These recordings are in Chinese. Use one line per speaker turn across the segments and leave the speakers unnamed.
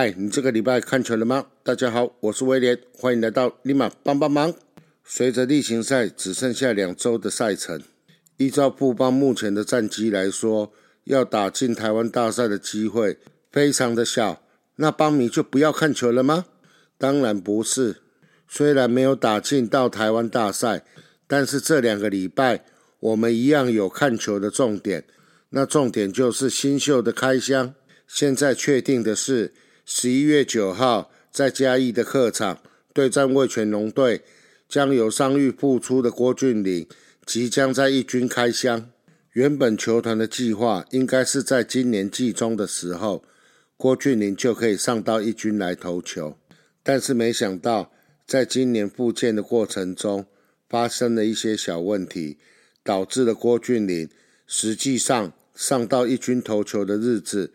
嗨，你这个礼拜看球了吗？大家好，我是威廉，欢迎来到立马帮帮忙。随着例行赛只剩下两周的赛程，依照布邦目前的战绩来说，要打进台湾大赛的机会非常的小。那邦迷就不要看球了吗？当然不是。虽然没有打进到台湾大赛，但是这两个礼拜我们一样有看球的重点。那重点就是新秀的开箱。现在确定的是，十一月九号在嘉义的客场对战味全龙队，将由伤愈复出的郭俊麟即将在一军开箱。原本球团的计划应该是在今年季中的时候，郭俊麟就可以上到一军来投球，但是没想到。在今年复健的过程中，发生了一些小问题，导致了郭俊麟实际上上到一军投球的日子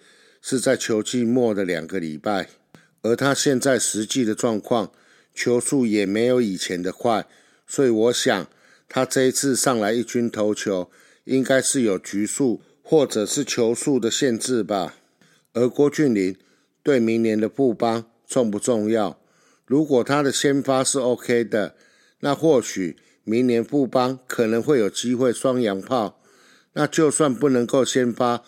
是在球季末的两个礼拜，而他现在实际的状况，球速也没有以前的快，所以我想他这一次上来一军投球，应该是有局数或者是球速的限制吧。而郭俊麟对明年的布邦重不重要？如果他的先发是 OK 的，那或许明年布邦可能会有机会双洋炮。那就算不能够先发，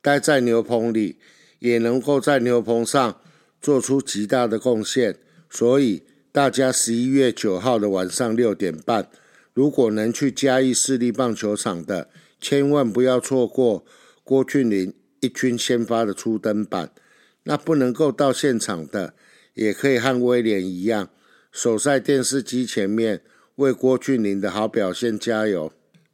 待在牛棚里，也能够在牛棚上做出极大的贡献。所以大家十一月九号的晚上六点半，如果能去嘉义市立棒球场的，千万不要错过郭俊麟一军先发的初登板。那不能够到现场的。也可以和威廉一样，守在电视机前面为郭俊麟的好表现加油。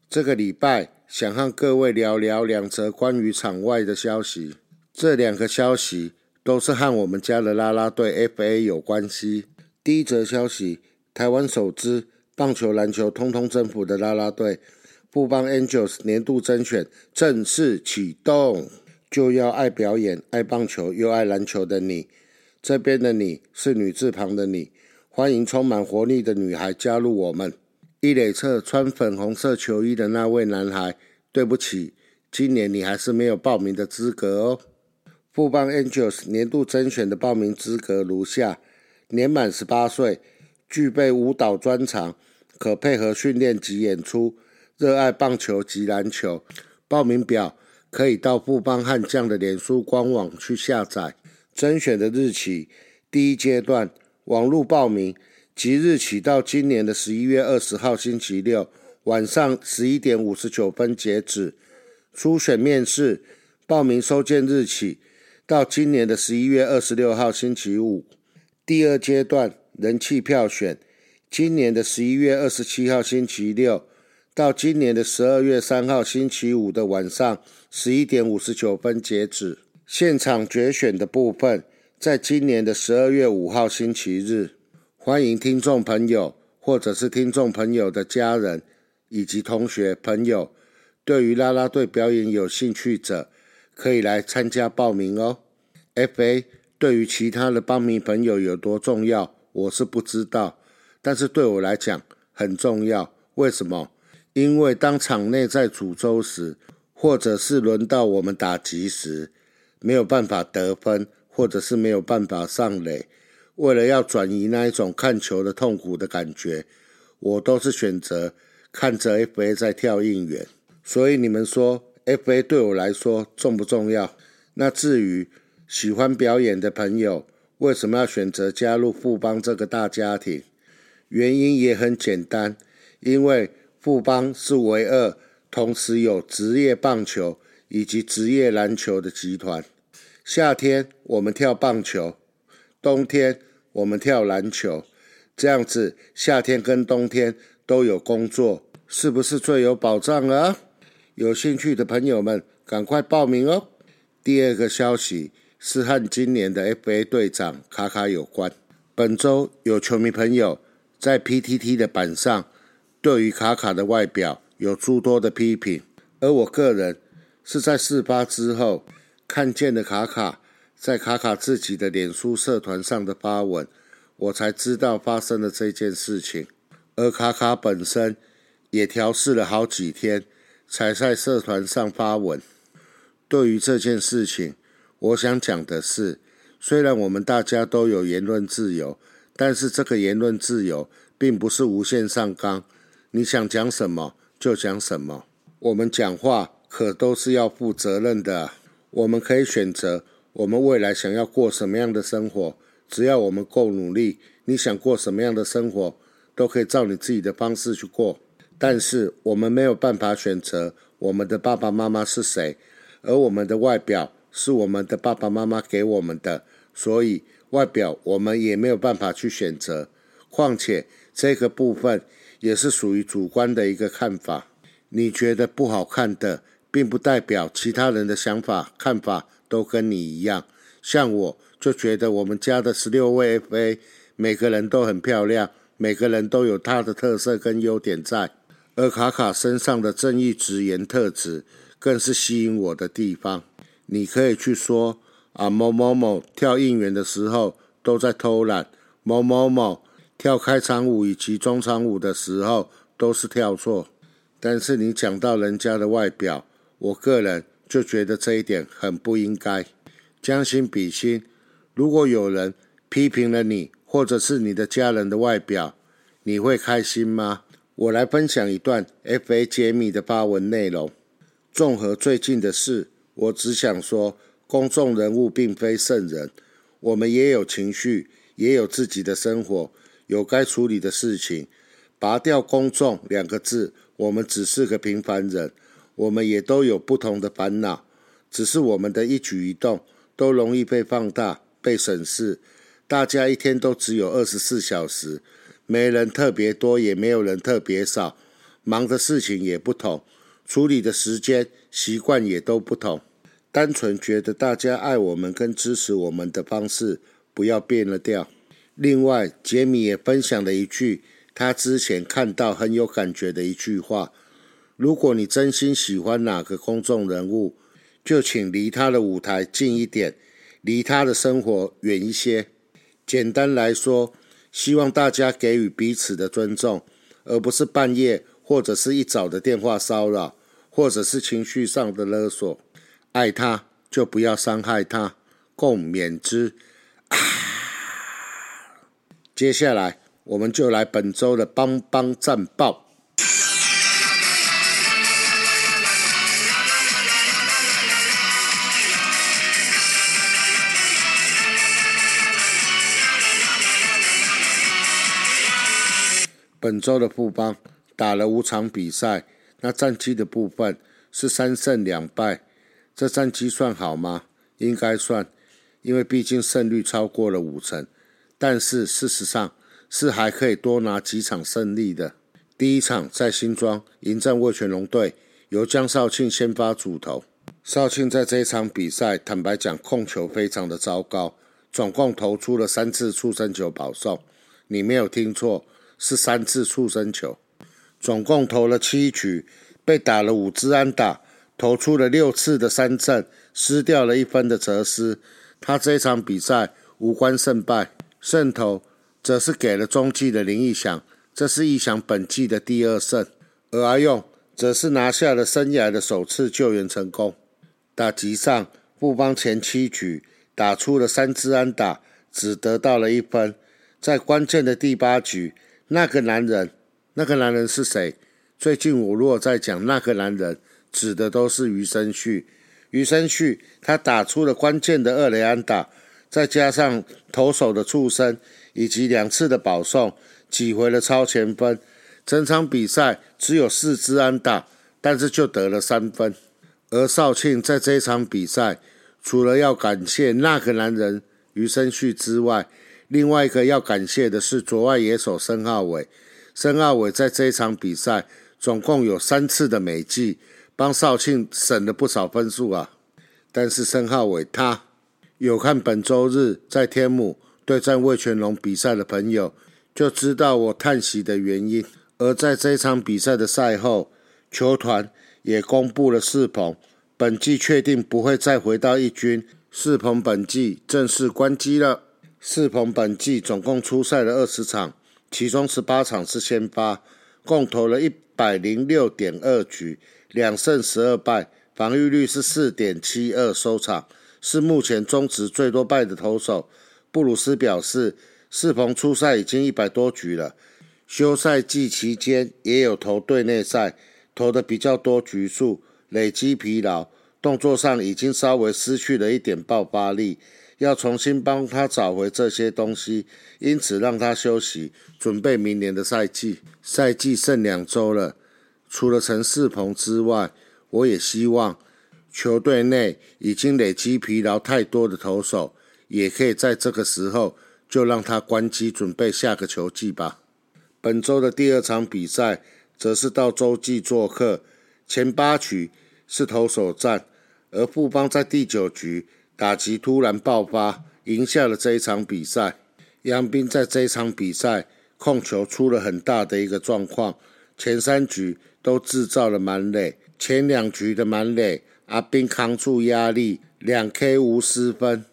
这个礼拜想和各位聊聊两则关于场外的消息，这两个消息都是和我们家的啦啦队 FA 有关系。第一则消息，台湾首支棒球、篮球通通征服的啦啦队——富邦 Angels 年度甄选正式启动，就要爱表演、爱棒球又爱篮球的你。这边的你是女字旁的你，欢迎充满活力的女孩加入我们。一垒侧穿粉红色球衣的那位男孩，对不起，今年你还是没有报名的资格哦。富邦 Angels 年度甄选的报名资格如下：年满十八岁，具备舞蹈专长，可配合训练及演出，热爱棒球及篮球。报名表可以到富邦悍将的脸书官网去下载。甄选的日期，第一阶段网络报名，即日起到今年的十一月二十号星期六晚上十一点五十九分截止。初选面试报名收件日起到今年的十一月二十六号星期五。第二阶段人气票选，今年的十一月二十七号星期六到今年的十二月三号星期五的晚上十一点五十九分截止。现场决选的部分，在今年的十二月五号星期日，欢迎听众朋友或者是听众朋友的家人以及同学朋友，对于啦啦队表演有兴趣者，可以来参加报名哦。F.A. 对于其他的帮迷朋友有多重要，我是不知道，但是对我来讲很重要。为什么？因为当场内在煮粥时，或者是轮到我们打击时。没有办法得分，或者是没有办法上垒，为了要转移那一种看球的痛苦的感觉，我都是选择看着 FA 在跳应援。所以你们说 FA 对我来说重不重要？那至于喜欢表演的朋友，为什么要选择加入富邦这个大家庭？原因也很简单，因为富邦是唯二同时有职业棒球。以及职业篮球的集团，夏天我们跳棒球，冬天我们跳篮球，这样子夏天跟冬天都有工作，是不是最有保障了？有兴趣的朋友们赶快报名哦！第二个消息是和今年的 FA 队长卡卡有关。本周有球迷朋友在 PTT 的板上对于卡卡的外表有诸多的批评，而我个人。是在事发之后看见了卡卡在卡卡自己的脸书社团上的发文，我才知道发生了这件事情。而卡卡本身也调试了好几天，才在社团上发文。对于这件事情，我想讲的是，虽然我们大家都有言论自由，但是这个言论自由并不是无限上纲，你想讲什么就讲什么。我们讲话可都是要负责任的。我们可以选择我们未来想要过什么样的生活，只要我们够努力，你想过什么样的生活，都可以照你自己的方式去过。但是我们没有办法选择我们的爸爸妈妈是谁，而我们的外表是我们的爸爸妈妈给我们的，所以外表我们也没有办法去选择。况且这个部分也是属于主观的一个看法，你觉得不好看的。并不代表其他人的想法、看法都跟你一样。像我就觉得我们家的十六位 FA 每个人都很漂亮，每个人都有他的特色跟优点在。而卡卡身上的正义直言特质，更是吸引我的地方。你可以去说啊，某某某跳应援的时候都在偷懒，某某某跳开场舞以及中场舞的时候都是跳错。但是你讲到人家的外表，我个人就觉得这一点很不应该，将心比心。如果有人批评了你，或者是你的家人的外表，你会开心吗？我来分享一段 F.A. 揭秘的发文内容。综合最近的事，我只想说，公众人物并非圣人，我们也有情绪，也有自己的生活，有该处理的事情。拔掉“公众”两个字，我们只是个平凡人。我们也都有不同的烦恼，只是我们的一举一动都容易被放大、被审视。大家一天都只有二十四小时，没人特别多，也没有人特别少，忙的事情也不同，处理的时间、习惯也都不同。单纯觉得大家爱我们跟支持我们的方式不要变了调。另外，杰米也分享了一句他之前看到很有感觉的一句话。如果你真心喜欢哪个公众人物，就请离他的舞台近一点，离他的生活远一些。简单来说，希望大家给予彼此的尊重，而不是半夜或者是一早的电话骚扰，或者是情绪上的勒索。爱他就不要伤害他，共勉之。啊接下来，我们就来本周的帮帮战报。本周的富邦打了五场比赛，那战绩的部分是三胜两败，这战绩算好吗？应该算，因为毕竟胜率超过了五成。但是事实上是还可以多拿几场胜利的。第一场在新庄迎战魏全龙队，由江少庆先发主投。少庆在这一场比赛，坦白讲控球非常的糟糕，总共投出了三次触身球保送。你没有听错。是三次触身球，总共投了七局，被打了五支安打，投出了六次的三振，失掉了一分的哲思。他这场比赛无关胜败，胜投则是给了中继的林义祥，这是义祥本季的第二胜。而阿用则是拿下了生涯的首次救援成功。打击上，布邦前七局打出了三支安打，只得到了一分。在关键的第八局。那个男人，那个男人是谁？最近我如果在讲那个男人，指的都是余生旭。余生旭他打出了关键的二雷安打，再加上投手的触身以及两次的保送，挤回了超前分。整场比赛只有四支安打，但是就得了三分。而少庆在这场比赛，除了要感谢那个男人余生旭之外，另外一个要感谢的是左外野手申浩伟，申浩伟在这一场比赛总共有三次的美记，帮少庆省了不少分数啊。但是申浩伟他有看本周日在天母对战魏全龙比赛的朋友，就知道我叹息的原因。而在这一场比赛的赛后，球团也公布了世鹏本季确定不会再回到一军，世鹏本季正式关机了。世鹏本季总共出赛了二十场，其中十八场是先发，共投了一百零六点二局，两胜十二败，防御率是四点七二收场，是目前中职最多败的投手。布鲁斯表示，世鹏出赛已经一百多局了，休赛季期间也有投队内赛，投的比较多局数，累积疲劳，动作上已经稍微失去了一点爆发力，要重新帮他找回这些东西，因此让他休息，准备明年的赛季。赛季剩两周了，除了陈世鹏之外，我也希望球队内已经累积疲劳太多的投手。也可以在这个时候就让他关机，准备下个球季吧。本周的第二场比赛则是到洲际做客，前八局是投手战，而富邦在第九局打击突然爆发，赢下了这一场比赛。杨斌在这一场比赛控球出了很大的一个状况，前三局都制造了满垒，前两局的满垒阿斌扛住压力，两 K 无失分。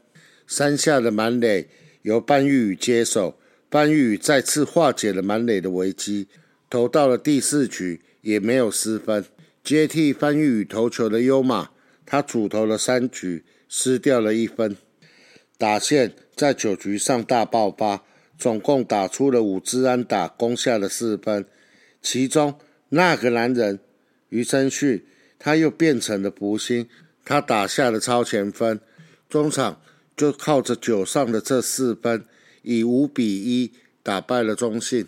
三下的满垒由班玉宇接手，班玉宇再次化解了满垒的危机，投到了第四局也没有失分。接替班玉宇投球的优马，他主投了三局，失掉了一分。打线在九局上大爆发，总共打出了五支安打，攻下了四分。其中那个男人余生旭，他又变成了福星，他打下了超前分。中场。就靠着九上的这四分，以五比一打败了中信。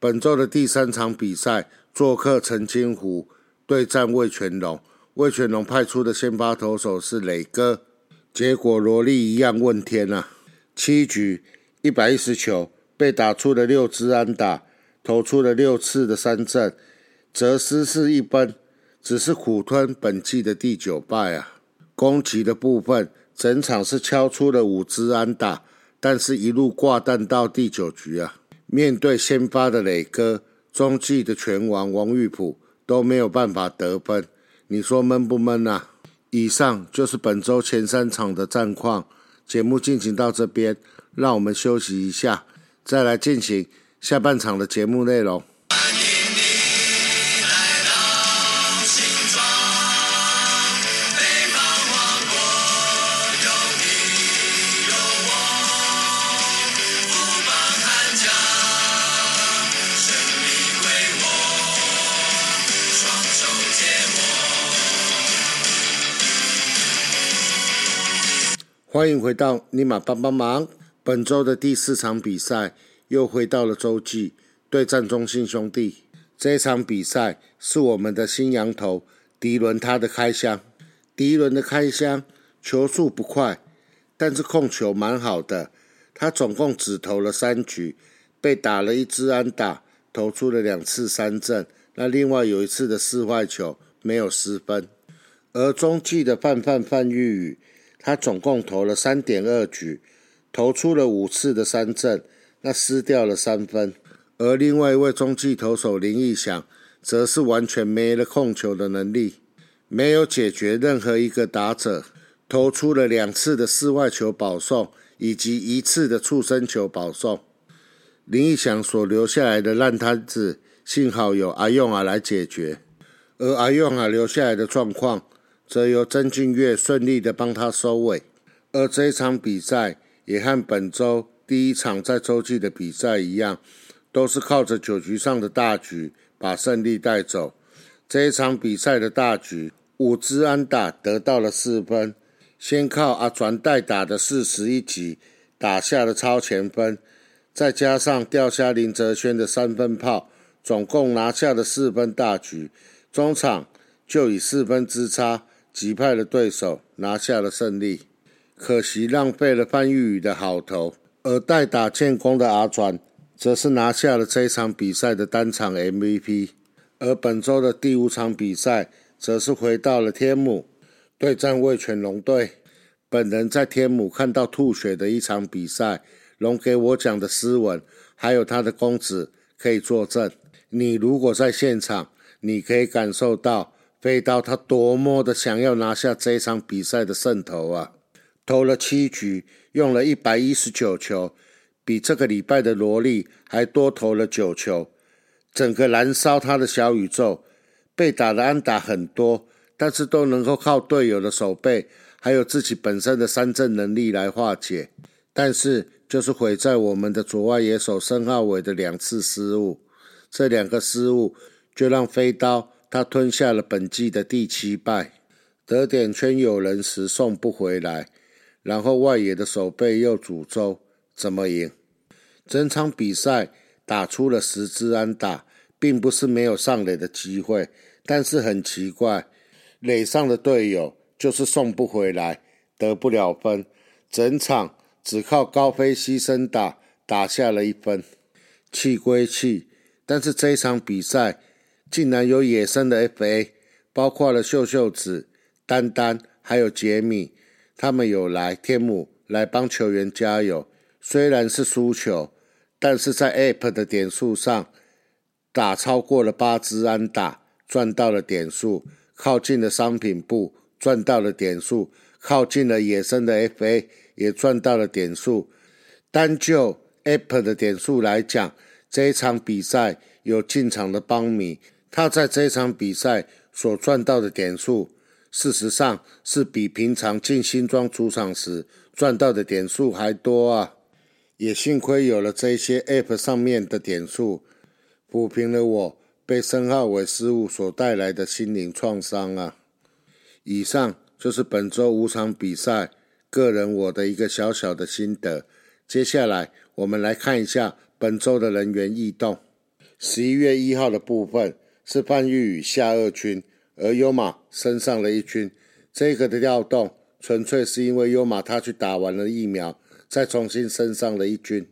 本周的第三场比赛，做客陈金湖对战魏全龙。魏全龙派出的先发投手是磊哥，结果罗莉一样问天啊！七局一百一十球，被打出了六支安打，投出了六次的三振，则失是一分，只是苦吞本季的第九败啊！攻击的部分。整场是敲出了五支安打，但是一路挂蛋到第九局啊！面对先发的磊哥、中继的拳王王玉普都没有办法得分，你说闷不闷呐？以上就是本周前三场的战况，节目进行到这边，让我们休息一下，再来进行下半场的节目内容。欢迎回到尼玛帮帮忙。本周的第四场比赛又回到了洲际对战中信兄弟。这一场比赛是我们的新羊头迪伦他的开箱。迪伦的开箱球速不快，但是控球蛮好的。他总共只投了三局，被打了一支安打，投出了两次三振。那另外有一次的四坏球没有失分。而中继的范范范玉宇。他总共投了三点二局，投出了五次的三振，那失掉了三分。而另外一位中继投手林义祥，则是完全没了控球的能力，没有解决任何一个打者，投出了两次的四外球保送，以及一次的触身球保送。林义祥所留下来的烂摊子，幸好有阿用啊来解决，而阿用啊留下来的状况。则由曾俊岳顺利的帮他收尾，而这一场比赛也和本周第一场在洲际的比赛一样，都是靠着九局上的大局把胜利带走。这一场比赛的大局，五支安打得到了四分，先靠阿传代打的四十一集打下了超前分，再加上钓虾林哲轩的三分炮，总共拿下了四分大局。中场就以四分之差。击败了对手，拿下了胜利。可惜浪费了范玉宇的好投，而代打建功的阿传，则是拿下了这场比赛的单场 MVP。而本周的第五场比赛，则是回到了天母对战味全龙队。本人在天母看到吐血的一场比赛，龙给我讲的斯文，还有他的公子可以作证。你如果在现场，你可以感受到。飞刀他多么的想要拿下这场比赛的胜投啊！投了七局，用了一百一十九球，比这个礼拜的萝莉还多投了九球，整个燃烧他的小宇宙。被打的安打很多，但是都能够靠队友的手背还有自己本身的三振能力来化解。但是就是毁在我们的左外野手申浩伟的两次失误，这两个失误就让飞刀他吞下了本季的第七败。得点圈有人时送不回来，然后外野的手背又诅咒，怎么赢？整场比赛打出了十支安打，并不是没有上垒的机会，但是很奇怪，垒上的队友就是送不回来，得不了分，整场只靠高飞牺牲打打下了一分。气归气，但是这场比赛竟然有野生的 FA，包括了秀秀子。丹丹还有杰米，他们有来天母来帮球员加油。虽然是输球，但是在 App 的点数上打超过了八支安打，赚到了点数；靠近了商品部，赚到了点数；靠近了野生的 FA，也赚到了点数。单就 App 的点数来讲，这一场比赛有进场的邦米，他在这场比赛所赚到的点数。事实上是比平常进新庄主场时赚到的点数还多啊！也幸亏有了这些 App 上面的点数，抚平了我被申浩伟失误所带来的心灵创伤啊！以上就是本周五场比赛个人我的一个小小的心得。接下来我们来看一下本周的人员异动。十一月一号的部分是范玉宇下二军。而优马升上了一军，这个的调动纯粹是因为优马他去打完了疫苗，再重新升上了一军。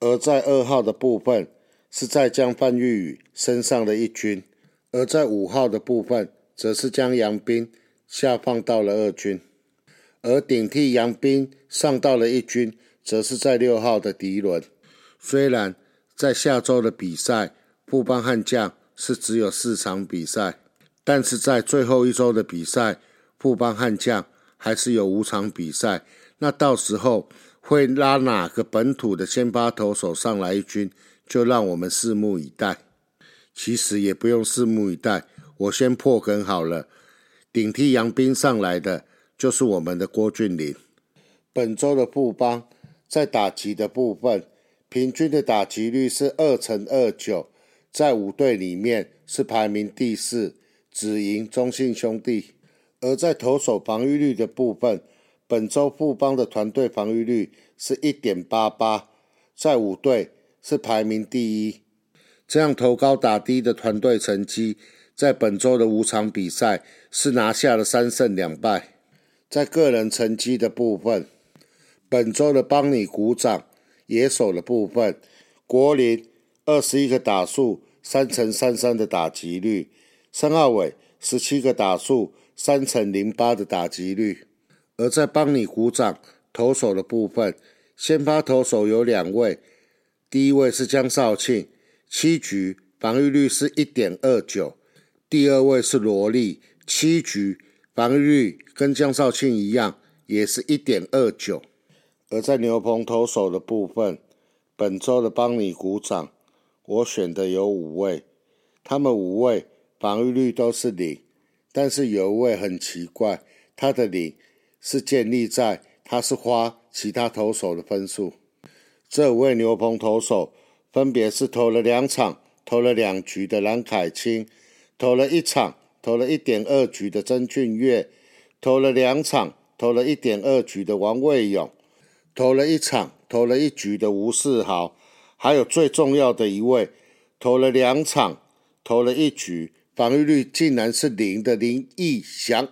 而在二号的部分是在将范玉宇升上了一军，而在五号的部分则是将杨斌下放到了二军，而顶替杨斌上到了一军，则是在六号的迪伦。虽然在下周的比赛，布邦悍将是只有四场比赛。但是在最后一周的比赛，富邦悍将还是有五场比赛。那到时候会拉哪个本土的先发投手上来一军，就让我们拭目以待。其实也不用拭目以待，我先破梗好了。顶替杨斌上来的就是我们的郭俊麟。本周的富邦在打击的部分，平均的打击率是二乘二九，在五队里面是排名第四。只赢中信兄弟，而在投手防御率的部分，本周富邦的团队防御率是一点八八，在五队是排名第一。这样投高打低的团队成绩，在本周的五场比赛是拿下了三胜两败。在个人成绩的部分，本周的帮你鼓掌野手的部分，国林二十一个打数，三乘三三的打击率。申奥伟十七个打数，三乘零八的打击率。而在帮你鼓掌投手的部分，先发投手有两位，第一位是江少庆，七局防御率是一点二九；第二位是罗莉，七局防御率跟江少庆一样，也是一点二九。而在牛棚投手的部分，本周的帮你鼓掌，我选的有五位，他们五位。防御率都是零，但是有一位很奇怪，他的零是建立在他是花其他投手的分数。这五位牛棚投手分别是投了两场、投了两局的蓝凯青，投了一场、投了一点二局的曾俊岳，投了两场、投了一点二局的王卫勇，投了一场、投了一局的吴世豪，还有最重要的一位，投了两场、投了一局。防御率竟然是零的林义祥，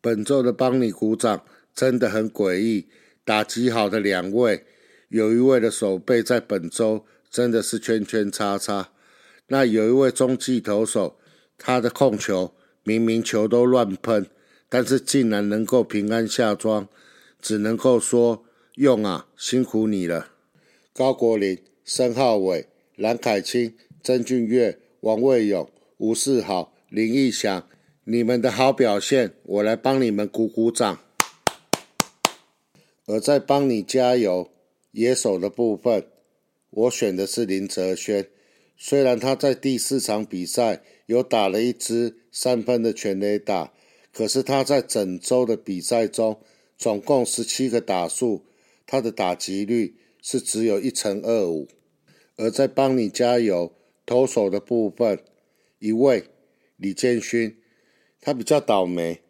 本周的帮你鼓掌真的很诡异。打击好的两位，有一位的手背在本周真的是圈圈叉叉。那有一位中继投手，他的控球明明球都乱喷，但是竟然能够平安下庄，只能够说用啊，辛苦你了。高国林、申浩伟、蓝凯清、曾俊岳、王卫勇。吴世豪、林义祥，你们的好表现，我来帮你们鼓鼓掌。而在帮你加油野手的部分，我选的是林哲轩。虽然他在第四场比赛有打了一支三分的全垒打，可是他在整周的比赛中，总共十七个打数，他的打击率是只有一成二五。而在帮你加油投手的部分，一位李建勋，他比较倒霉，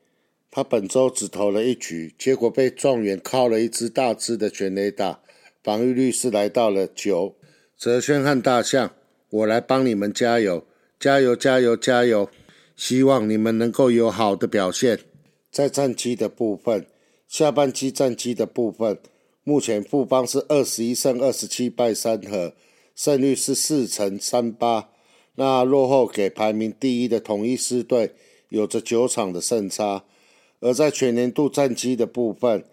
他本周只投了一局，结果被状元靠了一支大支的全垒打，防御率是来到了九。泽轩和大象，我来帮你们加油，加油，加油，加油！希望你们能够有好的表现。在战绩的部分，下半季战绩的部分，目前富邦是二十一胜二十七败三和，胜率是四成三八。那落后给排名第一的统一狮队有着九场的胜差。而在全年度战绩的部分，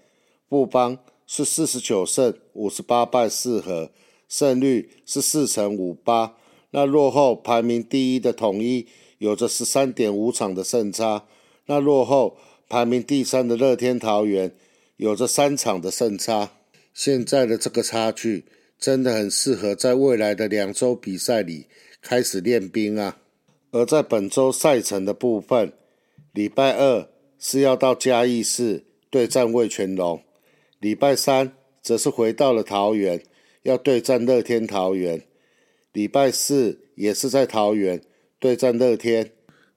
富邦是四十九胜五十八败四和。胜率是四成五八，那落后排名第一的统一有着十三点五场的胜差，那落后排名第三的乐天桃园有着三场的胜差。现在的这个差距真的很适合在未来的两周比赛里开始练兵啊。而在本周赛程的部分，礼拜二是要到嘉义市对战魏全龙，礼拜三则是回到了桃园。要对战乐天桃园，礼拜四也是在桃园对战乐天，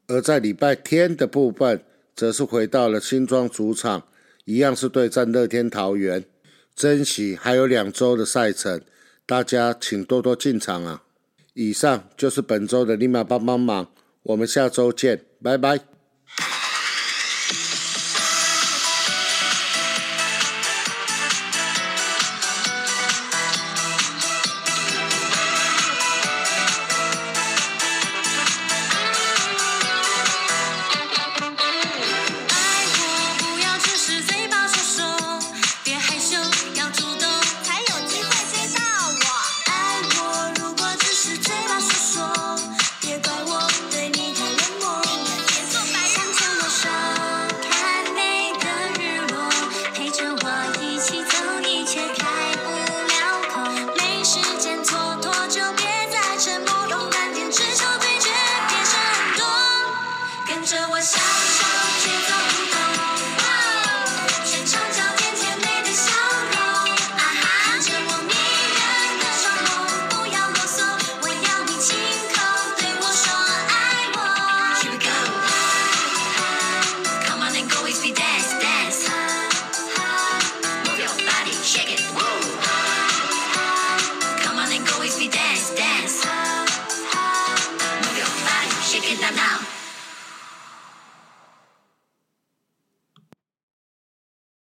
而在礼拜天的部分，则是回到了新庄主场，一样是对战乐天桃园。珍惜还有两周的赛程，大家请多多进场啊！以上就是本周的立马帮帮忙，我们下周见，拜拜。